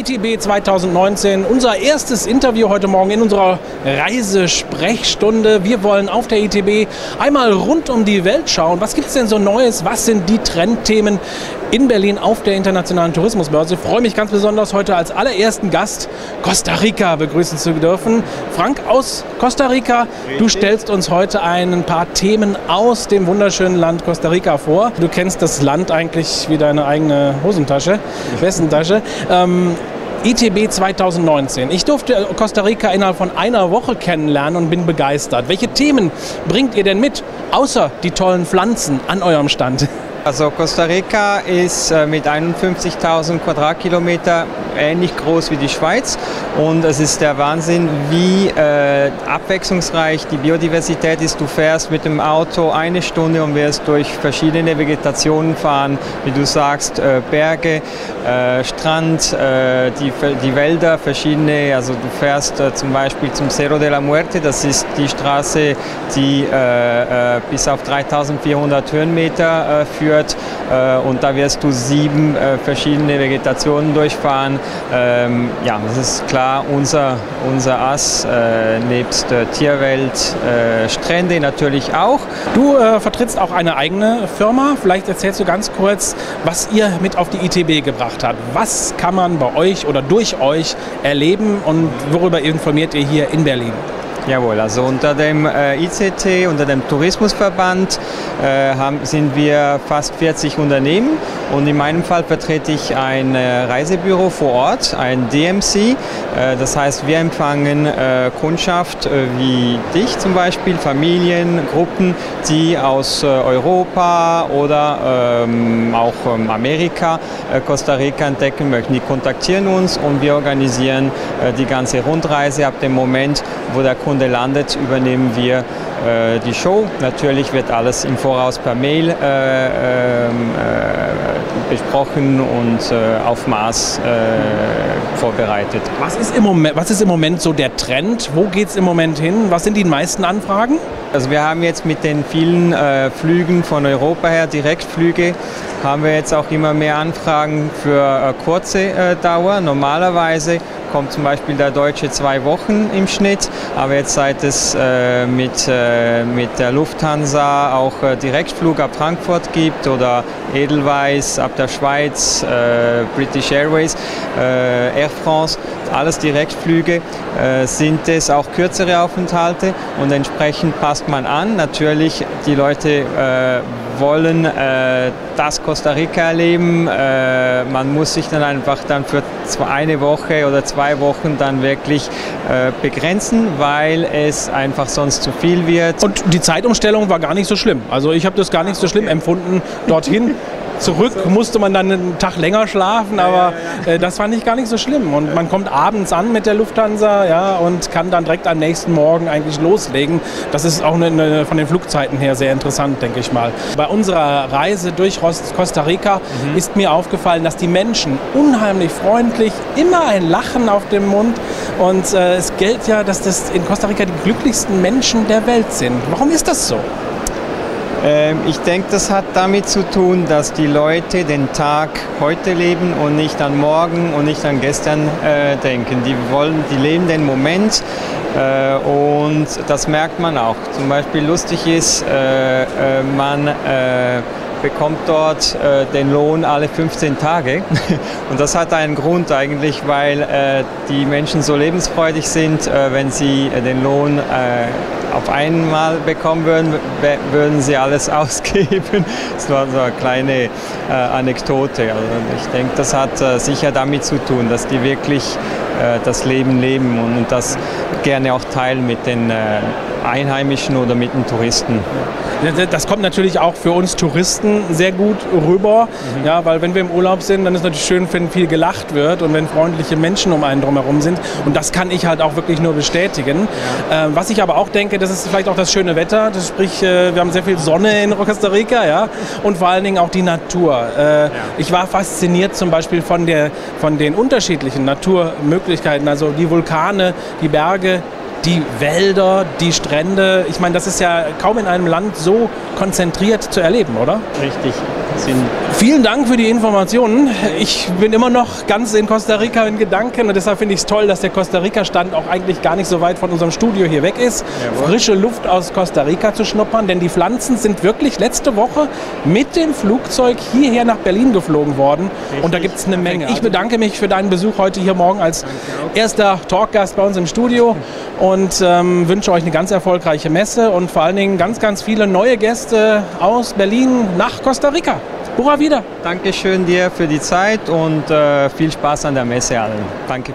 ITB 2019, unser erstes Interview heute Morgen in unserer Reisesprechstunde. Wir wollen auf der ITB einmal rund um die Welt schauen. Was gibt es denn so Neues? Was sind die Trendthemen in Berlin auf der Internationalen Tourismusbörse? Ich freue mich ganz besonders, heute als allerersten Gast Costa Rica begrüßen zu dürfen. Frank aus Costa Rica, du stellst uns heute ein paar Themen aus dem wunderschönen Land Costa Rica vor. Du kennst das Land eigentlich wie deine eigene Hosentasche, Westentasche. Ähm, ITB 2019. Ich durfte Costa Rica innerhalb von einer Woche kennenlernen und bin begeistert. Welche Themen bringt ihr denn mit, außer die tollen Pflanzen an eurem Stand? Also Costa Rica ist äh, mit 51.000 Quadratkilometer ähnlich groß wie die Schweiz. Und es ist der Wahnsinn, wie äh, abwechslungsreich die Biodiversität ist. Du fährst mit dem Auto eine Stunde und wirst durch verschiedene Vegetationen fahren, wie du sagst, äh, Berge, äh, Strand, äh, die, die Wälder, verschiedene, also du fährst äh, zum Beispiel zum Cerro de la Muerte, das ist die Straße, die bis auf 3400 Höhenmeter führt führt äh, und da wirst du sieben äh, verschiedene Vegetationen durchfahren. Ähm, ja, das ist klar unser, unser Ass, äh, nebst Tierwelt, Strände natürlich auch. Du vertrittst auch eine eigene Firma. Vielleicht erzählst du ganz kurz, was ihr mit auf die ITB gebracht habt. Was kann man bei euch oder durch euch erleben und worüber informiert ihr hier in Berlin? Jawohl, also unter dem äh, ICT, unter dem Tourismusverband äh, sind wir fast 40 Unternehmen und in meinem Fall vertrete ich ein äh, Reisebüro vor Ort, ein DMC. Das heißt, wir empfangen Kundschaft wie dich zum Beispiel, Familien, Gruppen, die aus Europa oder ähm, auch ähm, Amerika Costa Rica entdecken möchten. Die kontaktieren uns und wir organisieren die ganze Rundreise ab dem Moment, wo der Kunde Kunde landet, übernehmen wir die Show. Natürlich wird alles im Voraus per Mail äh, ähm, äh, besprochen und äh, auf Maß äh, vorbereitet. Was ist, im Moment, was ist im Moment so der Trend? Wo geht es im Moment hin? Was sind die meisten Anfragen? Also wir haben jetzt mit den vielen äh, Flügen von Europa her, Direktflüge, haben wir jetzt auch immer mehr Anfragen für kurze Dauer. Normalerweise kommt zum Beispiel der Deutsche zwei Wochen im Schnitt, aber jetzt seit es äh, mit, äh, mit der Lufthansa auch äh, Direktflug ab Frankfurt gibt oder Edelweiss ab der Schweiz, äh, British Airways, äh, Air France, alles Direktflüge, äh, sind es auch kürzere Aufenthalte und entsprechend passt man an. Natürlich, die Leute wollen äh, das Costa Rica erleben. Äh, man muss sich dann einfach dann für eine Woche oder zwei Wochen dann wirklich äh, begrenzen, weil es einfach sonst zu viel wird. Und die Zeitumstellung war gar nicht so schlimm. Also ich habe das gar nicht so schlimm empfunden, dorthin Zurück musste man dann einen Tag länger schlafen, aber äh, das fand ich gar nicht so schlimm. Und man kommt abends an mit der Lufthansa ja, und kann dann direkt am nächsten Morgen eigentlich loslegen. Das ist auch eine, eine, von den Flugzeiten her sehr interessant, denke ich mal. Bei unserer Reise durch Costa Rica mhm. ist mir aufgefallen, dass die Menschen unheimlich freundlich, immer ein Lachen auf dem Mund und äh, es gilt ja, dass das in Costa Rica die glücklichsten Menschen der Welt sind. Warum ist das so? Ähm, ich denke, das hat damit zu tun, dass die Leute den Tag heute leben und nicht an morgen und nicht an gestern äh, denken. Die wollen, die leben den Moment äh, und das merkt man auch. Zum Beispiel lustig ist, äh, äh man äh, bekommt dort äh, den Lohn alle 15 Tage. Und das hat einen Grund eigentlich, weil äh, die Menschen so lebensfreudig sind, äh, wenn sie äh, den Lohn äh, auf einmal bekommen würden, würden sie alles ausgeben. Das war so eine kleine äh, Anekdote. Also ich denke, das hat sicher damit zu tun, dass die wirklich das Leben leben und das gerne auch teilen mit den Einheimischen oder mit den Touristen. Das kommt natürlich auch für uns Touristen sehr gut rüber, mhm. ja, weil wenn wir im Urlaub sind, dann ist es natürlich schön, wenn viel gelacht wird und wenn freundliche Menschen um einen drumherum sind. Und das kann ich halt auch wirklich nur bestätigen. Ja. Ähm, was ich aber auch denke, das ist vielleicht auch das schöne Wetter. Das sprich, äh, wir haben sehr viel Sonne in Costa Rica, ja, und vor allen Dingen auch die Natur. Äh, ja. Ich war fasziniert zum Beispiel von der, von den unterschiedlichen Naturmöglichkeiten, also die Vulkane, die Berge, die Wälder, die Strände. Ich meine, das ist ja kaum in einem Land so konzentriert zu erleben, oder? Richtig. Vielen Dank für die Informationen. Ich bin immer noch ganz in Costa Rica in Gedanken und deshalb finde ich es toll, dass der Costa Rica-Stand auch eigentlich gar nicht so weit von unserem Studio hier weg ist. Jawohl. Frische Luft aus Costa Rica zu schnuppern, denn die Pflanzen sind wirklich letzte Woche mit dem Flugzeug hierher nach Berlin geflogen worden und da gibt es eine Menge. Ich bedanke mich für deinen Besuch heute hier morgen als erster Talkgast bei uns im Studio und ähm, wünsche euch eine ganz erfolgreiche Messe und vor allen Dingen ganz, ganz viele neue Gäste aus Berlin nach Costa Rica. Hurra wieder! Dankeschön dir für die Zeit und äh, viel Spaß an der Messe allen. Danke.